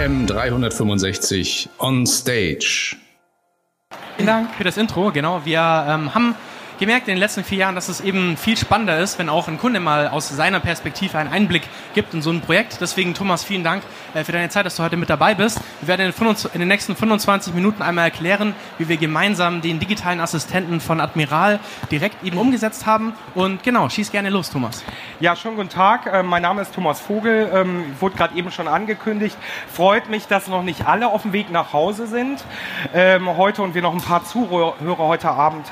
AM 365 on stage. Vielen Dank für das Intro. Genau, wir ähm, haben gemerkt in den letzten vier Jahren, dass es eben viel spannender ist, wenn auch ein Kunde mal aus seiner Perspektive einen Einblick gibt in so ein Projekt. Deswegen, Thomas, vielen Dank äh, für deine Zeit, dass du heute mit dabei bist. Wir werden in den nächsten 25 Minuten einmal erklären, wie wir gemeinsam den digitalen Assistenten von Admiral direkt eben umgesetzt haben. Und genau, schieß gerne los, Thomas. Ja, schönen guten Tag. Ähm, mein Name ist Thomas Vogel. Ähm, wurde gerade eben schon angekündigt. Freut mich, dass noch nicht alle auf dem Weg nach Hause sind ähm, heute und wir noch ein paar Zuhörer heute Abend,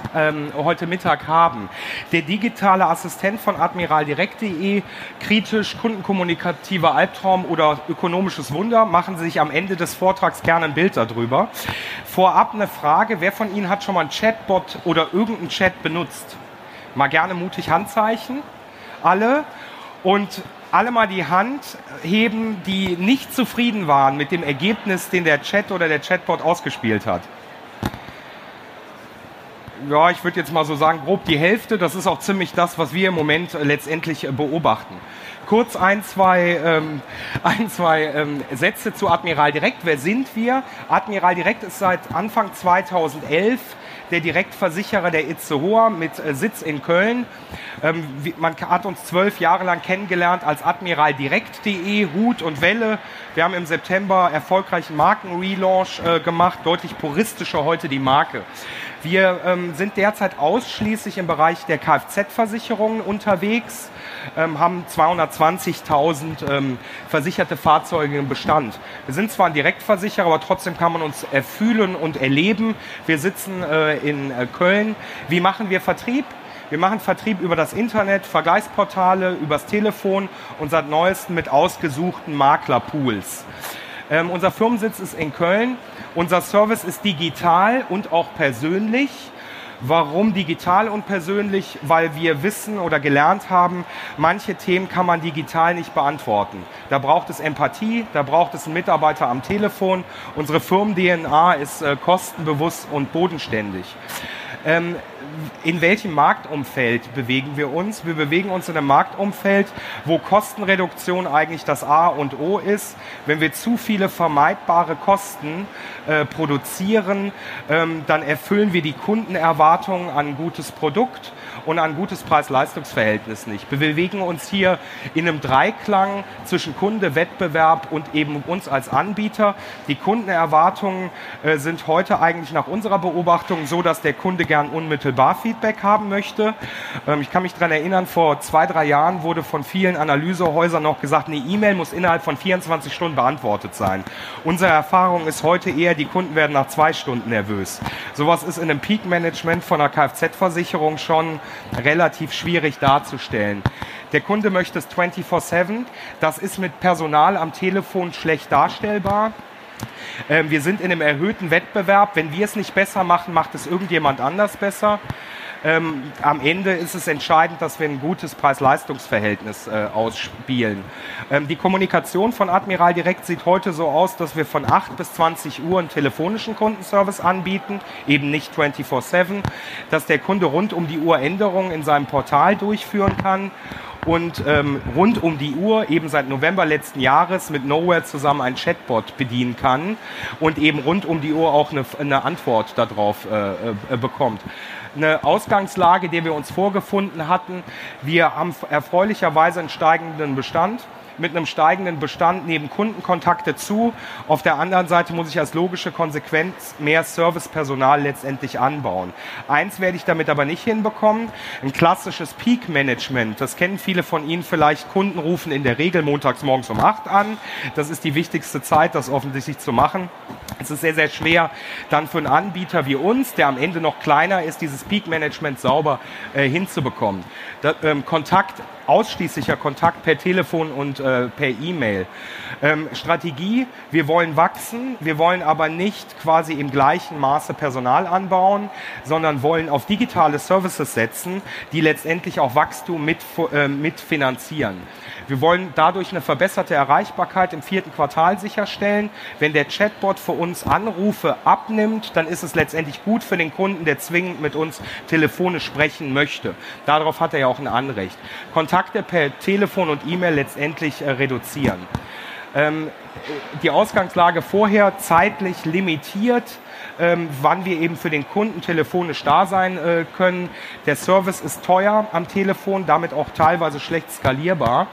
heute mit Mittag haben. Der digitale Assistent von admiraldirekt.de, kritisch, kundenkommunikativer Albtraum oder ökonomisches Wunder, machen Sie sich am Ende des Vortrags gerne ein Bild darüber. Vorab eine Frage, wer von Ihnen hat schon mal einen Chatbot oder irgendeinen Chat benutzt? Mal gerne mutig Handzeichen. Alle. Und alle mal die Hand heben, die nicht zufrieden waren mit dem Ergebnis, den der Chat oder der Chatbot ausgespielt hat ja, ich würde jetzt mal so sagen, grob die Hälfte. Das ist auch ziemlich das, was wir im Moment äh, letztendlich äh, beobachten. Kurz ein, zwei, ähm, ein, zwei ähm, Sätze zu Admiral Direkt. Wer sind wir? Admiral Direkt ist seit Anfang 2011 der Direktversicherer der Itzehoe mit äh, Sitz in Köln. Ähm, man hat uns zwölf Jahre lang kennengelernt als admiraldirekt.de, Hut und Welle. Wir haben im September erfolgreichen Markenrelaunch gemacht, deutlich puristischer heute die Marke. Wir ähm, sind derzeit ausschließlich im Bereich der Kfz-Versicherungen unterwegs, ähm, haben 220.000 ähm, versicherte Fahrzeuge im Bestand. Wir sind zwar ein Direktversicherer, aber trotzdem kann man uns erfühlen und erleben. Wir sitzen äh, in äh, Köln. Wie machen wir Vertrieb? Wir machen Vertrieb über das Internet, Vergleichsportale, übers Telefon und seit neuestem mit ausgesuchten Maklerpools. Ähm, unser Firmensitz ist in Köln. Unser Service ist digital und auch persönlich. Warum digital und persönlich? Weil wir wissen oder gelernt haben, manche Themen kann man digital nicht beantworten. Da braucht es Empathie, da braucht es einen Mitarbeiter am Telefon. Unsere Firmen-DNA ist äh, kostenbewusst und bodenständig. Ähm, in welchem Marktumfeld bewegen wir uns? Wir bewegen uns in einem Marktumfeld, wo Kostenreduktion eigentlich das A und O ist. Wenn wir zu viele vermeidbare Kosten äh, produzieren, ähm, dann erfüllen wir die Kundenerwartungen an ein gutes Produkt und ein gutes Preis-Leistungs-Verhältnis nicht. Wir bewegen uns hier in einem Dreiklang zwischen Kunde, Wettbewerb und eben uns als Anbieter. Die Kundenerwartungen äh, sind heute eigentlich nach unserer Beobachtung so, dass der Kunde gern unmittelbar Feedback haben möchte. Ähm, ich kann mich daran erinnern, vor zwei, drei Jahren wurde von vielen Analysehäusern noch gesagt, eine E-Mail muss innerhalb von 24 Stunden beantwortet sein. Unsere Erfahrung ist heute eher, die Kunden werden nach zwei Stunden nervös. Sowas ist in einem Peak-Management von einer Kfz-Versicherung schon relativ schwierig darzustellen. Der Kunde möchte es 24-7. Das ist mit Personal am Telefon schlecht darstellbar. Ähm, wir sind in einem erhöhten Wettbewerb. Wenn wir es nicht besser machen, macht es irgendjemand anders besser. Ähm, am Ende ist es entscheidend, dass wir ein gutes Preis-Leistungs-Verhältnis äh, ausspielen. Ähm, die Kommunikation von Admiral Direkt sieht heute so aus, dass wir von 8 bis 20 Uhr einen telefonischen Kundenservice anbieten, eben nicht 24-7, dass der Kunde rund um die Uhr Änderungen in seinem Portal durchführen kann und ähm, rund um die Uhr eben seit November letzten Jahres mit Nowhere zusammen ein Chatbot bedienen kann und eben rund um die Uhr auch eine, eine Antwort darauf äh, äh, bekommt eine Ausgangslage, die wir uns vorgefunden hatten. Wir haben erfreulicherweise einen steigenden Bestand mit einem steigenden Bestand neben Kundenkontakte zu. Auf der anderen Seite muss ich als logische Konsequenz mehr Servicepersonal letztendlich anbauen. Eins werde ich damit aber nicht hinbekommen. Ein klassisches Peak-Management, das kennen viele von Ihnen vielleicht. Kunden rufen in der Regel montags morgens um acht an. Das ist die wichtigste Zeit, das offensichtlich zu machen. Es ist sehr, sehr schwer, dann für einen Anbieter wie uns, der am Ende noch kleiner ist, dieses Peak-Management sauber äh, hinzubekommen. Da, ähm, Kontakt, ausschließlicher Kontakt per Telefon und äh, per E-Mail. Ähm, Strategie, wir wollen wachsen, wir wollen aber nicht quasi im gleichen Maße Personal anbauen, sondern wollen auf digitale Services setzen, die letztendlich auch Wachstum mit, äh, mitfinanzieren. Wir wollen dadurch eine verbesserte Erreichbarkeit im vierten Quartal sicherstellen. Wenn der Chatbot für uns Anrufe abnimmt, dann ist es letztendlich gut für den Kunden, der zwingend mit uns telefonisch sprechen möchte. Darauf hat er ja auch ein Anrecht. Kontakte per Telefon und E-Mail letztendlich äh, reduzieren. Ähm, die Ausgangslage vorher zeitlich limitiert, ähm, wann wir eben für den Kunden telefonisch da sein äh, können. Der Service ist teuer am Telefon, damit auch teilweise schlecht skalierbar.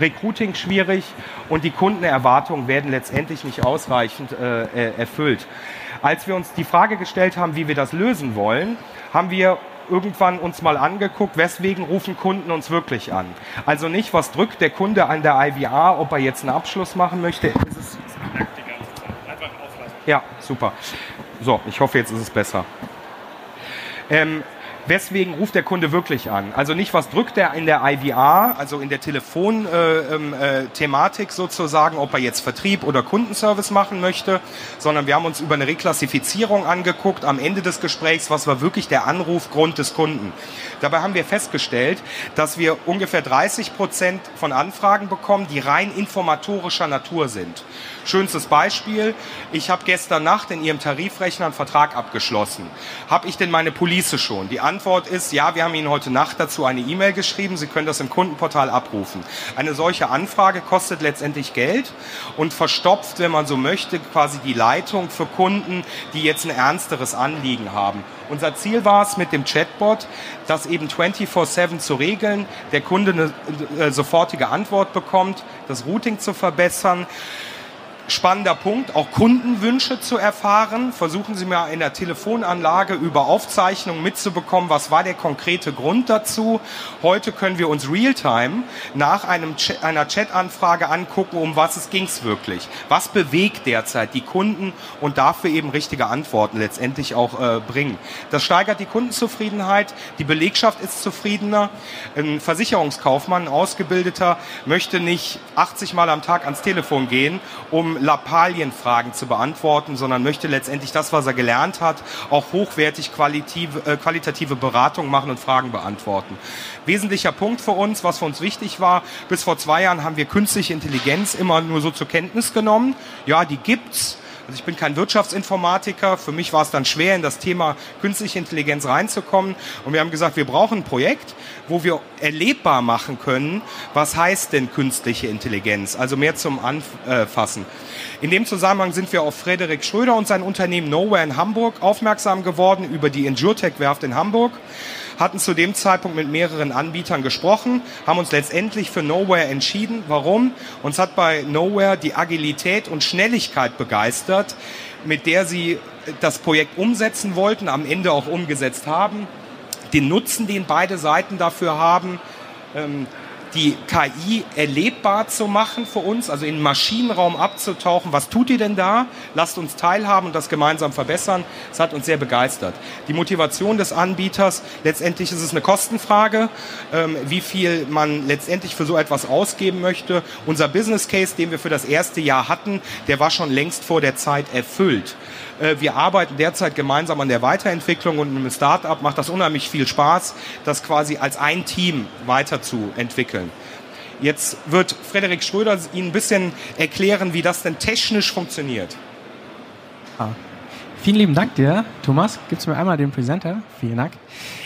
Recruiting schwierig und die Kundenerwartungen werden letztendlich nicht ausreichend äh, erfüllt. Als wir uns die Frage gestellt haben, wie wir das lösen wollen, haben wir irgendwann uns mal angeguckt, weswegen rufen Kunden uns wirklich an. Also nicht, was drückt der Kunde an der IVR, ob er jetzt einen Abschluss machen möchte. Ja, super. So, ich hoffe, jetzt ist es besser. Ähm, weswegen ruft der Kunde wirklich an? Also nicht, was drückt er in der IVR, also in der Telefonthematik äh, äh, sozusagen, ob er jetzt Vertrieb oder Kundenservice machen möchte, sondern wir haben uns über eine Reklassifizierung angeguckt am Ende des Gesprächs, was war wirklich der Anrufgrund des Kunden. Dabei haben wir festgestellt, dass wir ungefähr 30 Prozent von Anfragen bekommen, die rein informatorischer Natur sind. Schönstes Beispiel, ich habe gestern Nacht in Ihrem Tarifrechner einen Vertrag abgeschlossen. Habe ich denn meine Police schon? Die Antwort ist, ja, wir haben Ihnen heute Nacht dazu eine E-Mail geschrieben, Sie können das im Kundenportal abrufen. Eine solche Anfrage kostet letztendlich Geld und verstopft, wenn man so möchte, quasi die Leitung für Kunden, die jetzt ein ernsteres Anliegen haben. Unser Ziel war es mit dem Chatbot, das eben 24/7 zu regeln, der Kunde eine, äh, sofortige Antwort bekommt, das Routing zu verbessern spannender Punkt, auch Kundenwünsche zu erfahren. Versuchen Sie mal in der Telefonanlage über Aufzeichnungen mitzubekommen, was war der konkrete Grund dazu. Heute können wir uns Realtime nach einem Chat, einer Chat-Anfrage angucken, um was es ging es wirklich. Was bewegt derzeit die Kunden und dafür eben richtige Antworten letztendlich auch äh, bringen. Das steigert die Kundenzufriedenheit, die Belegschaft ist zufriedener. Ein Versicherungskaufmann, ein Ausgebildeter, möchte nicht 80 Mal am Tag ans Telefon gehen, um Lappalienfragen zu beantworten, sondern möchte letztendlich das, was er gelernt hat, auch hochwertig qualitative, äh, qualitative Beratung machen und Fragen beantworten. Wesentlicher Punkt für uns, was für uns wichtig war, bis vor zwei Jahren haben wir künstliche Intelligenz immer nur so zur Kenntnis genommen. Ja, die gibt's also ich bin kein Wirtschaftsinformatiker. Für mich war es dann schwer, in das Thema künstliche Intelligenz reinzukommen. Und wir haben gesagt, wir brauchen ein Projekt, wo wir erlebbar machen können, was heißt denn künstliche Intelligenz? Also mehr zum Anfassen. In dem Zusammenhang sind wir auf Frederik Schröder und sein Unternehmen Nowhere in Hamburg aufmerksam geworden über die Endurtech-Werft in Hamburg hatten zu dem Zeitpunkt mit mehreren Anbietern gesprochen, haben uns letztendlich für Nowhere entschieden. Warum? Uns hat bei Nowhere die Agilität und Schnelligkeit begeistert, mit der sie das Projekt umsetzen wollten, am Ende auch umgesetzt haben. Den Nutzen, den beide Seiten dafür haben, ähm, die KI erlebbar zu machen für uns, also in den Maschinenraum abzutauchen. Was tut ihr denn da? Lasst uns teilhaben und das gemeinsam verbessern. Das hat uns sehr begeistert. Die Motivation des Anbieters, letztendlich ist es eine Kostenfrage, ähm, wie viel man letztendlich für so etwas ausgeben möchte. Unser Business Case, den wir für das erste Jahr hatten, der war schon längst vor der Zeit erfüllt. Äh, wir arbeiten derzeit gemeinsam an der Weiterentwicklung und im Startup macht das unheimlich viel Spaß, das quasi als ein Team weiterzuentwickeln. Jetzt wird Frederik Schröder Ihnen ein bisschen erklären, wie das denn technisch funktioniert. Ah. Vielen lieben Dank dir, Thomas. Gibst du mir einmal den Presenter? Vielen Dank.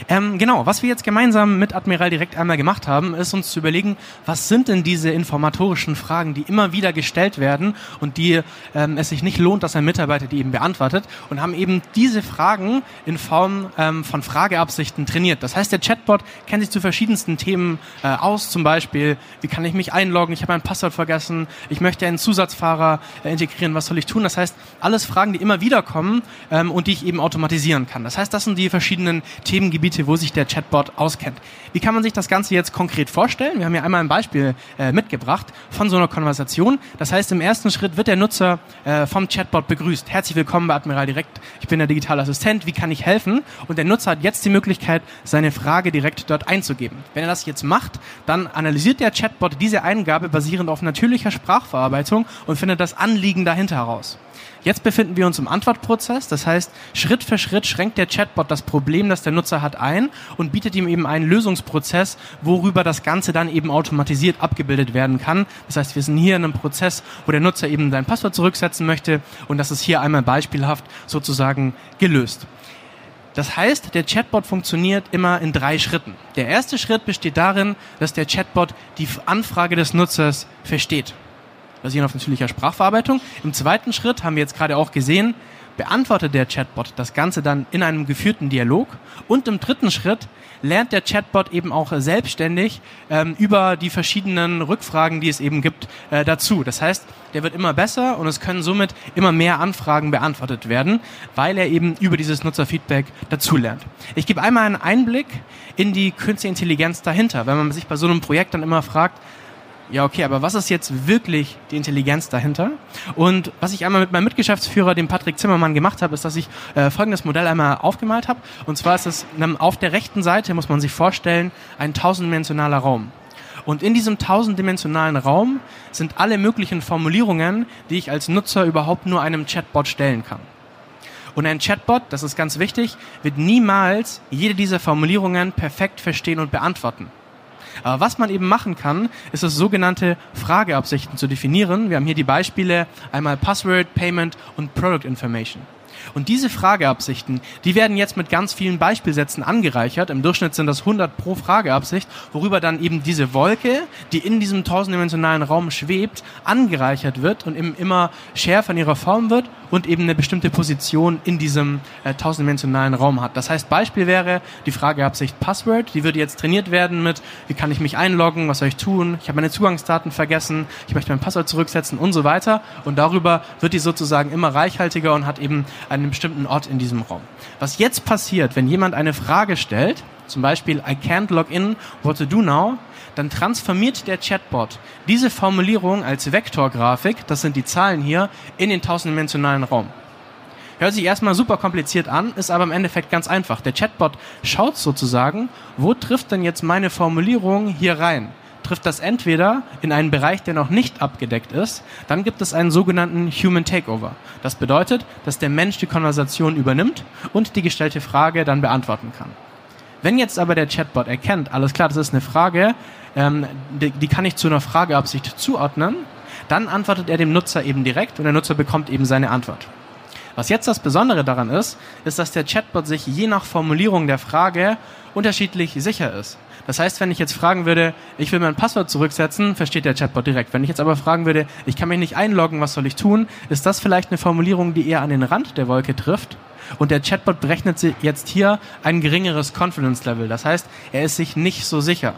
Ähm, genau, was wir jetzt gemeinsam mit Admiral direkt einmal gemacht haben, ist uns zu überlegen, was sind denn diese informatorischen Fragen, die immer wieder gestellt werden und die ähm, es sich nicht lohnt, dass ein Mitarbeiter die eben beantwortet und haben eben diese Fragen in Form ähm, von Frageabsichten trainiert. Das heißt, der Chatbot kennt sich zu verschiedensten Themen äh, aus, zum Beispiel, wie kann ich mich einloggen, ich habe mein Passwort vergessen, ich möchte einen Zusatzfahrer äh, integrieren, was soll ich tun? Das heißt, alles Fragen, die immer wieder kommen ähm, und die ich eben automatisieren kann. Das heißt, das sind die verschiedenen Themengebiete, wo sich der Chatbot auskennt. Wie kann man sich das Ganze jetzt konkret vorstellen? Wir haben ja einmal ein Beispiel äh, mitgebracht von so einer Konversation. Das heißt, im ersten Schritt wird der Nutzer äh, vom Chatbot begrüßt. Herzlich willkommen bei Admiral Direkt. Ich bin der digitale Assistent. Wie kann ich helfen? Und der Nutzer hat jetzt die Möglichkeit, seine Frage direkt dort einzugeben. Wenn er das jetzt macht, dann analysiert der Chatbot diese Eingabe basierend auf natürlicher Sprachverarbeitung und findet das Anliegen dahinter heraus. Jetzt befinden wir uns im Antwortprozess. Das heißt, Schritt für Schritt schränkt der Chatbot das Problem, das der Nutzer hat, ein und bietet ihm eben einen Lösungsprozess, worüber das Ganze dann eben automatisiert abgebildet werden kann. Das heißt, wir sind hier in einem Prozess, wo der Nutzer eben sein Passwort zurücksetzen möchte und das ist hier einmal beispielhaft sozusagen gelöst. Das heißt, der Chatbot funktioniert immer in drei Schritten. Der erste Schritt besteht darin, dass der Chatbot die Anfrage des Nutzers versteht. Basieren auf natürlicher Sprachverarbeitung. Im zweiten Schritt haben wir jetzt gerade auch gesehen, beantwortet der Chatbot das Ganze dann in einem geführten Dialog. Und im dritten Schritt lernt der Chatbot eben auch selbstständig ähm, über die verschiedenen Rückfragen, die es eben gibt, äh, dazu. Das heißt, der wird immer besser und es können somit immer mehr Anfragen beantwortet werden, weil er eben über dieses Nutzerfeedback dazulernt. Ich gebe einmal einen Einblick in die künstliche Intelligenz dahinter, wenn man sich bei so einem Projekt dann immer fragt, ja, okay, aber was ist jetzt wirklich die Intelligenz dahinter? Und was ich einmal mit meinem Mitgeschäftsführer, dem Patrick Zimmermann, gemacht habe, ist, dass ich äh, folgendes Modell einmal aufgemalt habe. Und zwar ist es auf der rechten Seite, muss man sich vorstellen, ein tausenddimensionaler Raum. Und in diesem tausenddimensionalen Raum sind alle möglichen Formulierungen, die ich als Nutzer überhaupt nur einem Chatbot stellen kann. Und ein Chatbot, das ist ganz wichtig, wird niemals jede dieser Formulierungen perfekt verstehen und beantworten. Aber was man eben machen kann, ist es sogenannte Frageabsichten zu definieren. Wir haben hier die Beispiele einmal Password, Payment und Product Information. Und diese Frageabsichten, die werden jetzt mit ganz vielen Beispielsätzen angereichert. Im Durchschnitt sind das 100 pro Frageabsicht, worüber dann eben diese Wolke, die in diesem tausenddimensionalen Raum schwebt, angereichert wird und eben immer schärfer in ihrer Form wird und eben eine bestimmte Position in diesem äh, tausenddimensionalen Raum hat. Das heißt, Beispiel wäre die Frageabsicht Password, die würde jetzt trainiert werden mit, wie kann ich mich einloggen, was soll ich tun, ich habe meine Zugangsdaten vergessen, ich möchte mein Passwort zurücksetzen und so weiter. Und darüber wird die sozusagen immer reichhaltiger und hat eben einen bestimmten Ort in diesem Raum. Was jetzt passiert, wenn jemand eine Frage stellt, zum Beispiel I can't log in, what to do now, dann transformiert der Chatbot diese Formulierung als Vektorgrafik, das sind die Zahlen hier, in den tausenddimensionalen Raum. Hört sich erstmal super kompliziert an, ist aber im Endeffekt ganz einfach. Der Chatbot schaut sozusagen, wo trifft denn jetzt meine Formulierung hier rein? trifft das entweder in einen Bereich, der noch nicht abgedeckt ist, dann gibt es einen sogenannten Human Takeover. Das bedeutet, dass der Mensch die Konversation übernimmt und die gestellte Frage dann beantworten kann. Wenn jetzt aber der Chatbot erkennt, alles klar, das ist eine Frage, ähm, die, die kann ich zu einer Frageabsicht zuordnen, dann antwortet er dem Nutzer eben direkt und der Nutzer bekommt eben seine Antwort. Was jetzt das Besondere daran ist, ist, dass der Chatbot sich je nach Formulierung der Frage unterschiedlich sicher ist. Das heißt, wenn ich jetzt fragen würde, ich will mein Passwort zurücksetzen, versteht der Chatbot direkt. Wenn ich jetzt aber fragen würde, ich kann mich nicht einloggen, was soll ich tun, ist das vielleicht eine Formulierung, die eher an den Rand der Wolke trifft. Und der Chatbot berechnet jetzt hier ein geringeres Confidence Level. Das heißt, er ist sich nicht so sicher.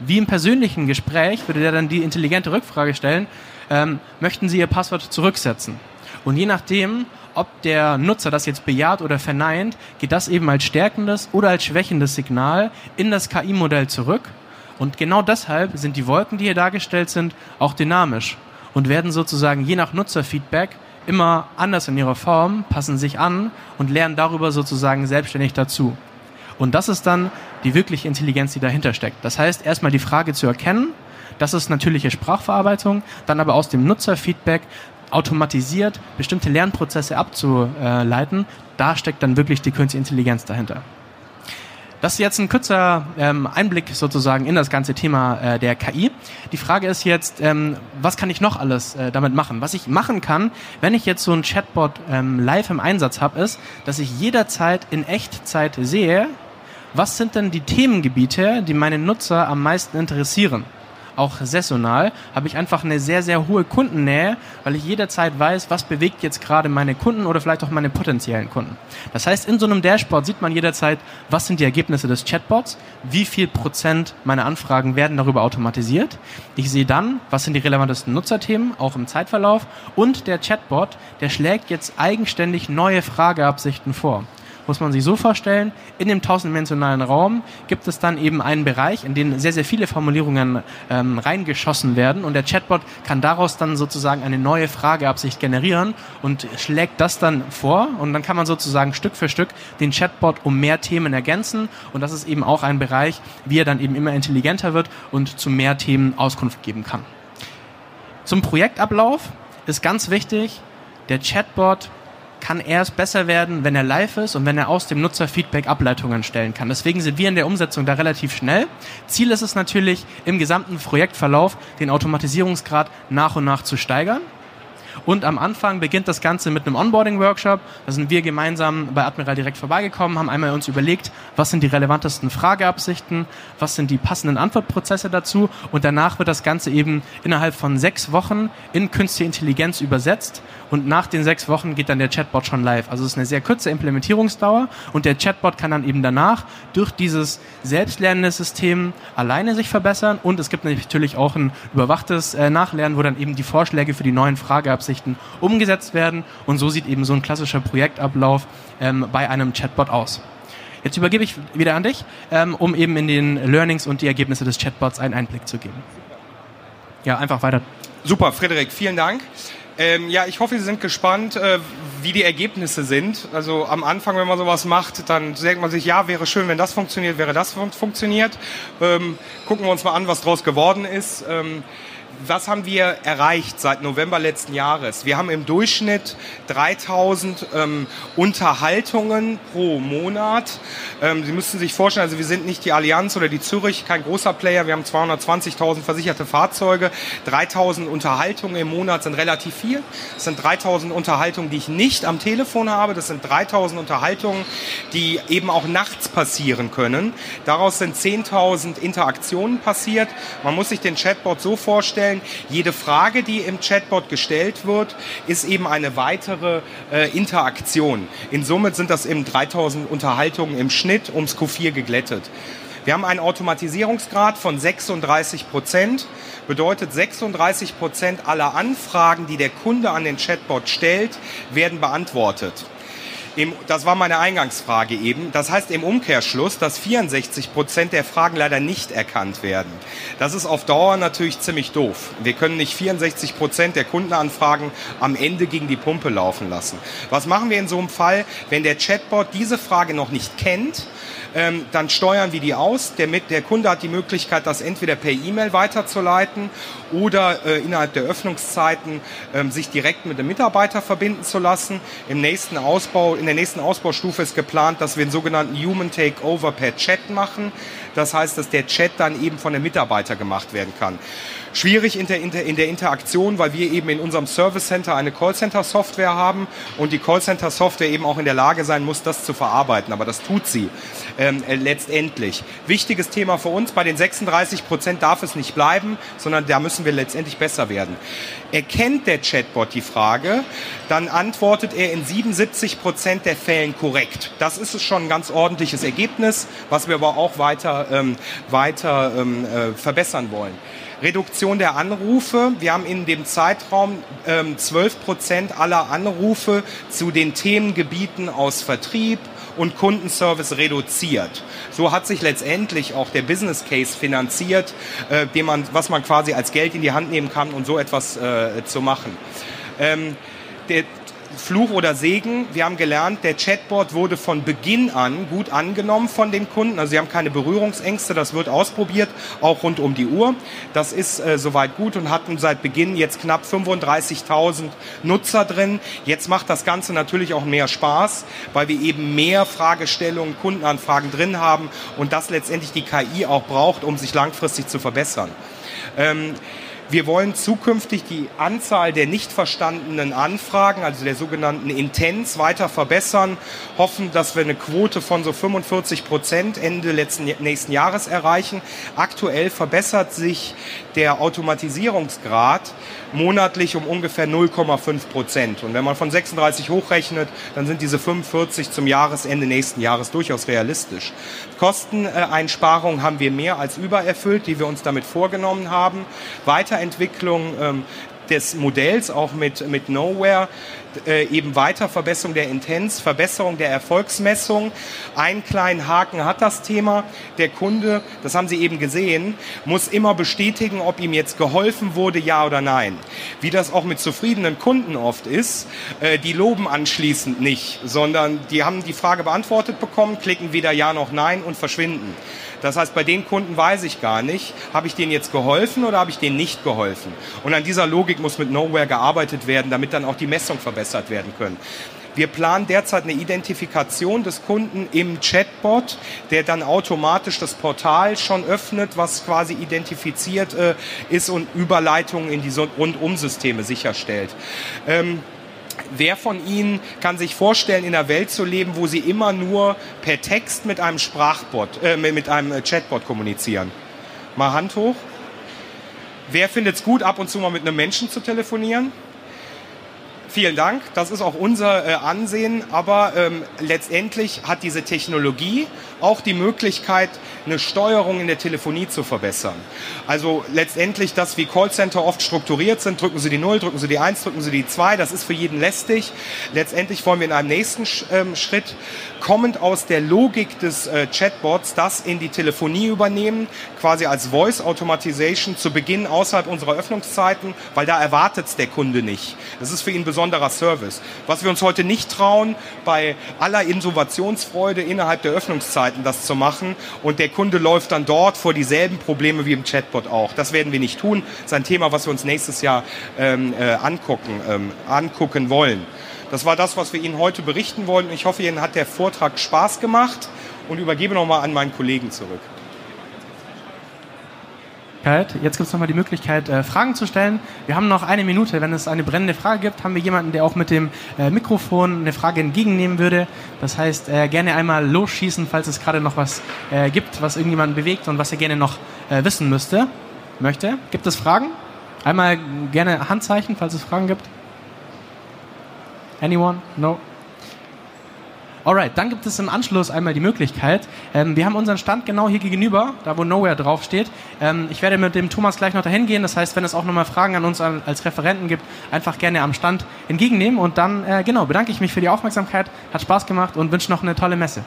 Wie im persönlichen Gespräch würde der dann die intelligente Rückfrage stellen, ähm, möchten Sie Ihr Passwort zurücksetzen? Und je nachdem, ob der Nutzer das jetzt bejaht oder verneint, geht das eben als stärkendes oder als schwächendes Signal in das KI-Modell zurück. Und genau deshalb sind die Wolken, die hier dargestellt sind, auch dynamisch und werden sozusagen je nach Nutzerfeedback immer anders in ihrer Form, passen sich an und lernen darüber sozusagen selbstständig dazu. Und das ist dann die wirkliche Intelligenz, die dahinter steckt. Das heißt, erstmal die Frage zu erkennen, das ist natürliche Sprachverarbeitung, dann aber aus dem Nutzerfeedback automatisiert bestimmte Lernprozesse abzuleiten, da steckt dann wirklich die künstliche Intelligenz dahinter. Das ist jetzt ein kurzer ähm, Einblick sozusagen in das ganze Thema äh, der KI. Die Frage ist jetzt, ähm, was kann ich noch alles äh, damit machen? Was ich machen kann, wenn ich jetzt so ein Chatbot ähm, live im Einsatz habe, ist, dass ich jederzeit in Echtzeit sehe, was sind denn die Themengebiete, die meine Nutzer am meisten interessieren auch saisonal, habe ich einfach eine sehr, sehr hohe Kundennähe, weil ich jederzeit weiß, was bewegt jetzt gerade meine Kunden oder vielleicht auch meine potenziellen Kunden. Das heißt, in so einem Dashboard sieht man jederzeit, was sind die Ergebnisse des Chatbots, wie viel Prozent meiner Anfragen werden darüber automatisiert. Ich sehe dann, was sind die relevantesten Nutzerthemen, auch im Zeitverlauf. Und der Chatbot, der schlägt jetzt eigenständig neue Frageabsichten vor muss man sich so vorstellen, in dem tausenddimensionalen Raum gibt es dann eben einen Bereich, in den sehr, sehr viele Formulierungen ähm, reingeschossen werden und der Chatbot kann daraus dann sozusagen eine neue Frageabsicht generieren und schlägt das dann vor und dann kann man sozusagen Stück für Stück den Chatbot um mehr Themen ergänzen und das ist eben auch ein Bereich, wie er dann eben immer intelligenter wird und zu mehr Themen Auskunft geben kann. Zum Projektablauf ist ganz wichtig, der Chatbot kann erst besser werden, wenn er live ist und wenn er aus dem Nutzerfeedback Ableitungen stellen kann. Deswegen sind wir in der Umsetzung da relativ schnell. Ziel ist es natürlich, im gesamten Projektverlauf den Automatisierungsgrad nach und nach zu steigern. Und am Anfang beginnt das Ganze mit einem Onboarding-Workshop. Da sind wir gemeinsam bei Admiral direkt vorbeigekommen, haben einmal uns überlegt, was sind die relevantesten Frageabsichten, was sind die passenden Antwortprozesse dazu. Und danach wird das Ganze eben innerhalb von sechs Wochen in künstliche Intelligenz übersetzt. Und nach den sechs Wochen geht dann der Chatbot schon live. Also es ist eine sehr kurze Implementierungsdauer und der Chatbot kann dann eben danach durch dieses selbstlernende System alleine sich verbessern und es gibt natürlich auch ein überwachtes äh, Nachlernen, wo dann eben die Vorschläge für die neuen Frageabsichten umgesetzt werden und so sieht eben so ein klassischer Projektablauf ähm, bei einem Chatbot aus. Jetzt übergebe ich wieder an dich, ähm, um eben in den Learnings und die Ergebnisse des Chatbots einen Einblick zu geben. Ja, einfach weiter. Super, Frederik, vielen Dank. Ähm, ja, ich hoffe, Sie sind gespannt, äh, wie die Ergebnisse sind. Also am Anfang, wenn man sowas macht, dann denkt man sich, ja, wäre schön, wenn das funktioniert, wäre das fun funktioniert. Ähm, gucken wir uns mal an, was daraus geworden ist. Ähm, was haben wir erreicht seit November letzten Jahres? Wir haben im Durchschnitt 3000 ähm, Unterhaltungen pro Monat. Ähm, Sie müssen sich vorstellen, also wir sind nicht die Allianz oder die Zürich, kein großer Player. Wir haben 220.000 versicherte Fahrzeuge. 3000 Unterhaltungen im Monat sind relativ viel. Das sind 3000 Unterhaltungen, die ich nicht am Telefon habe. Das sind 3000 Unterhaltungen, die eben auch nachts passieren können. Daraus sind 10.000 Interaktionen passiert. Man muss sich den Chatbot so vorstellen, stellen. Jede Frage, die im Chatbot gestellt wird, ist eben eine weitere äh, Interaktion. In Summe sind das eben 3000 Unterhaltungen im Schnitt ums Q4 geglättet. Wir haben einen Automatisierungsgrad von 36 Prozent. Bedeutet, 36 Prozent aller Anfragen, die der Kunde an den Chatbot stellt, werden beantwortet. Im, das war meine Eingangsfrage eben. Das heißt im Umkehrschluss, dass 64 Prozent der Fragen leider nicht erkannt werden. Das ist auf Dauer natürlich ziemlich doof. Wir können nicht 64 Prozent der Kundenanfragen am Ende gegen die Pumpe laufen lassen. Was machen wir in so einem Fall, wenn der Chatbot diese Frage noch nicht kennt? Ähm, dann steuern wir die aus. Der, der, Kunde hat die Möglichkeit, das entweder per E-Mail weiterzuleiten oder äh, innerhalb der Öffnungszeiten ähm, sich direkt mit dem Mitarbeiter verbinden zu lassen. Im nächsten Ausbau, in der nächsten Ausbaustufe ist geplant, dass wir einen sogenannten Human Takeover per Chat machen. Das heißt, dass der Chat dann eben von dem Mitarbeiter gemacht werden kann. Schwierig in der, in der Interaktion, weil wir eben in unserem Service Center eine Callcenter-Software haben und die Callcenter-Software eben auch in der Lage sein muss, das zu verarbeiten. Aber das tut sie ähm, äh, letztendlich. Wichtiges Thema für uns, bei den 36 Prozent darf es nicht bleiben, sondern da müssen wir letztendlich besser werden. Erkennt der Chatbot die Frage, dann antwortet er in 77 Prozent der Fällen korrekt. Das ist schon ein ganz ordentliches Ergebnis, was wir aber auch weiter, ähm, weiter ähm, äh, verbessern wollen. Reduktion der Anrufe. Wir haben in dem Zeitraum ähm, 12 Prozent aller Anrufe zu den Themengebieten aus Vertrieb und Kundenservice reduziert. So hat sich letztendlich auch der Business Case finanziert, äh, den man, was man quasi als Geld in die Hand nehmen kann, um so etwas äh, zu machen. Ähm, der, Fluch oder Segen. Wir haben gelernt, der Chatbot wurde von Beginn an gut angenommen von den Kunden. Also sie haben keine Berührungsängste, das wird ausprobiert, auch rund um die Uhr. Das ist äh, soweit gut und hatten seit Beginn jetzt knapp 35.000 Nutzer drin. Jetzt macht das Ganze natürlich auch mehr Spaß, weil wir eben mehr Fragestellungen, Kundenanfragen drin haben und das letztendlich die KI auch braucht, um sich langfristig zu verbessern. Ähm, wir wollen zukünftig die Anzahl der nicht verstandenen Anfragen, also der sogenannten Intents, weiter verbessern. Hoffen, dass wir eine Quote von so 45 Prozent Ende letzten, nächsten Jahres erreichen. Aktuell verbessert sich der Automatisierungsgrad monatlich um ungefähr 0,5 Prozent. Und wenn man von 36 hochrechnet, dann sind diese 45 zum Jahresende nächsten Jahres durchaus realistisch. Kosteneinsparungen haben wir mehr als übererfüllt, die wir uns damit vorgenommen haben. Weiterentwicklung ähm, des Modells, auch mit, mit Nowhere, äh, eben weiter Verbesserung der Intens, Verbesserung der Erfolgsmessung. Einen kleinen Haken hat das Thema. Der Kunde, das haben Sie eben gesehen, muss immer bestätigen, ob ihm jetzt geholfen wurde, ja oder nein. Wie das auch mit zufriedenen Kunden oft ist, äh, die loben anschließend nicht, sondern die haben die Frage beantwortet bekommen, klicken weder ja noch nein und verschwinden. Das heißt, bei den Kunden weiß ich gar nicht, habe ich denen jetzt geholfen oder habe ich denen nicht geholfen. Und an dieser Logik muss mit Nowhere gearbeitet werden, damit dann auch die Messung verbessert werden können. Wir planen derzeit eine Identifikation des Kunden im Chatbot, der dann automatisch das Portal schon öffnet, was quasi identifiziert äh, ist und Überleitungen in diese Rundumsysteme sicherstellt. Ähm, Wer von Ihnen kann sich vorstellen, in einer Welt zu leben, wo Sie immer nur per Text mit einem Sprachbot, äh, mit einem Chatbot kommunizieren? Mal Hand hoch. Wer findet es gut, ab und zu mal mit einem Menschen zu telefonieren? Vielen Dank, das ist auch unser äh, Ansehen, aber ähm, letztendlich hat diese Technologie auch die Möglichkeit, eine Steuerung in der Telefonie zu verbessern. Also letztendlich das, wie Callcenter oft strukturiert sind, drücken Sie die 0, drücken Sie die 1, drücken Sie die 2, das ist für jeden lästig. Letztendlich wollen wir in einem nächsten ähm, Schritt, kommend aus der Logik des äh, Chatbots, das in die Telefonie übernehmen, quasi als Voice Automatization zu Beginn außerhalb unserer Öffnungszeiten, weil da erwartet es der Kunde nicht. Das ist für ihn ein besonderer Service. Was wir uns heute nicht trauen, bei aller Innovationsfreude innerhalb der Öffnungszeiten das zu machen und der Kunde läuft dann dort vor dieselben Probleme wie im Chatbot auch. Das werden wir nicht tun. Das ist ein Thema, was wir uns nächstes Jahr ähm, äh, angucken, ähm, angucken wollen. Das war das, was wir Ihnen heute berichten wollten. Ich hoffe, Ihnen hat der Vortrag Spaß gemacht und übergebe nochmal an meinen Kollegen zurück. Jetzt gibt es nochmal die Möglichkeit, äh, Fragen zu stellen. Wir haben noch eine Minute. Wenn es eine brennende Frage gibt, haben wir jemanden, der auch mit dem äh, Mikrofon eine Frage entgegennehmen würde. Das heißt, äh, gerne einmal losschießen, falls es gerade noch was äh, gibt, was irgendjemanden bewegt und was er gerne noch äh, wissen müsste, möchte. Gibt es Fragen? Einmal gerne Handzeichen, falls es Fragen gibt. Anyone? No? Alright, dann gibt es im Anschluss einmal die Möglichkeit. Ähm, wir haben unseren Stand genau hier gegenüber, da wo Nowhere draufsteht. Ähm, ich werde mit dem Thomas gleich noch dahin gehen. Das heißt, wenn es auch nochmal Fragen an uns als Referenten gibt, einfach gerne am Stand entgegennehmen. Und dann, äh, genau, bedanke ich mich für die Aufmerksamkeit. Hat Spaß gemacht und wünsche noch eine tolle Messe.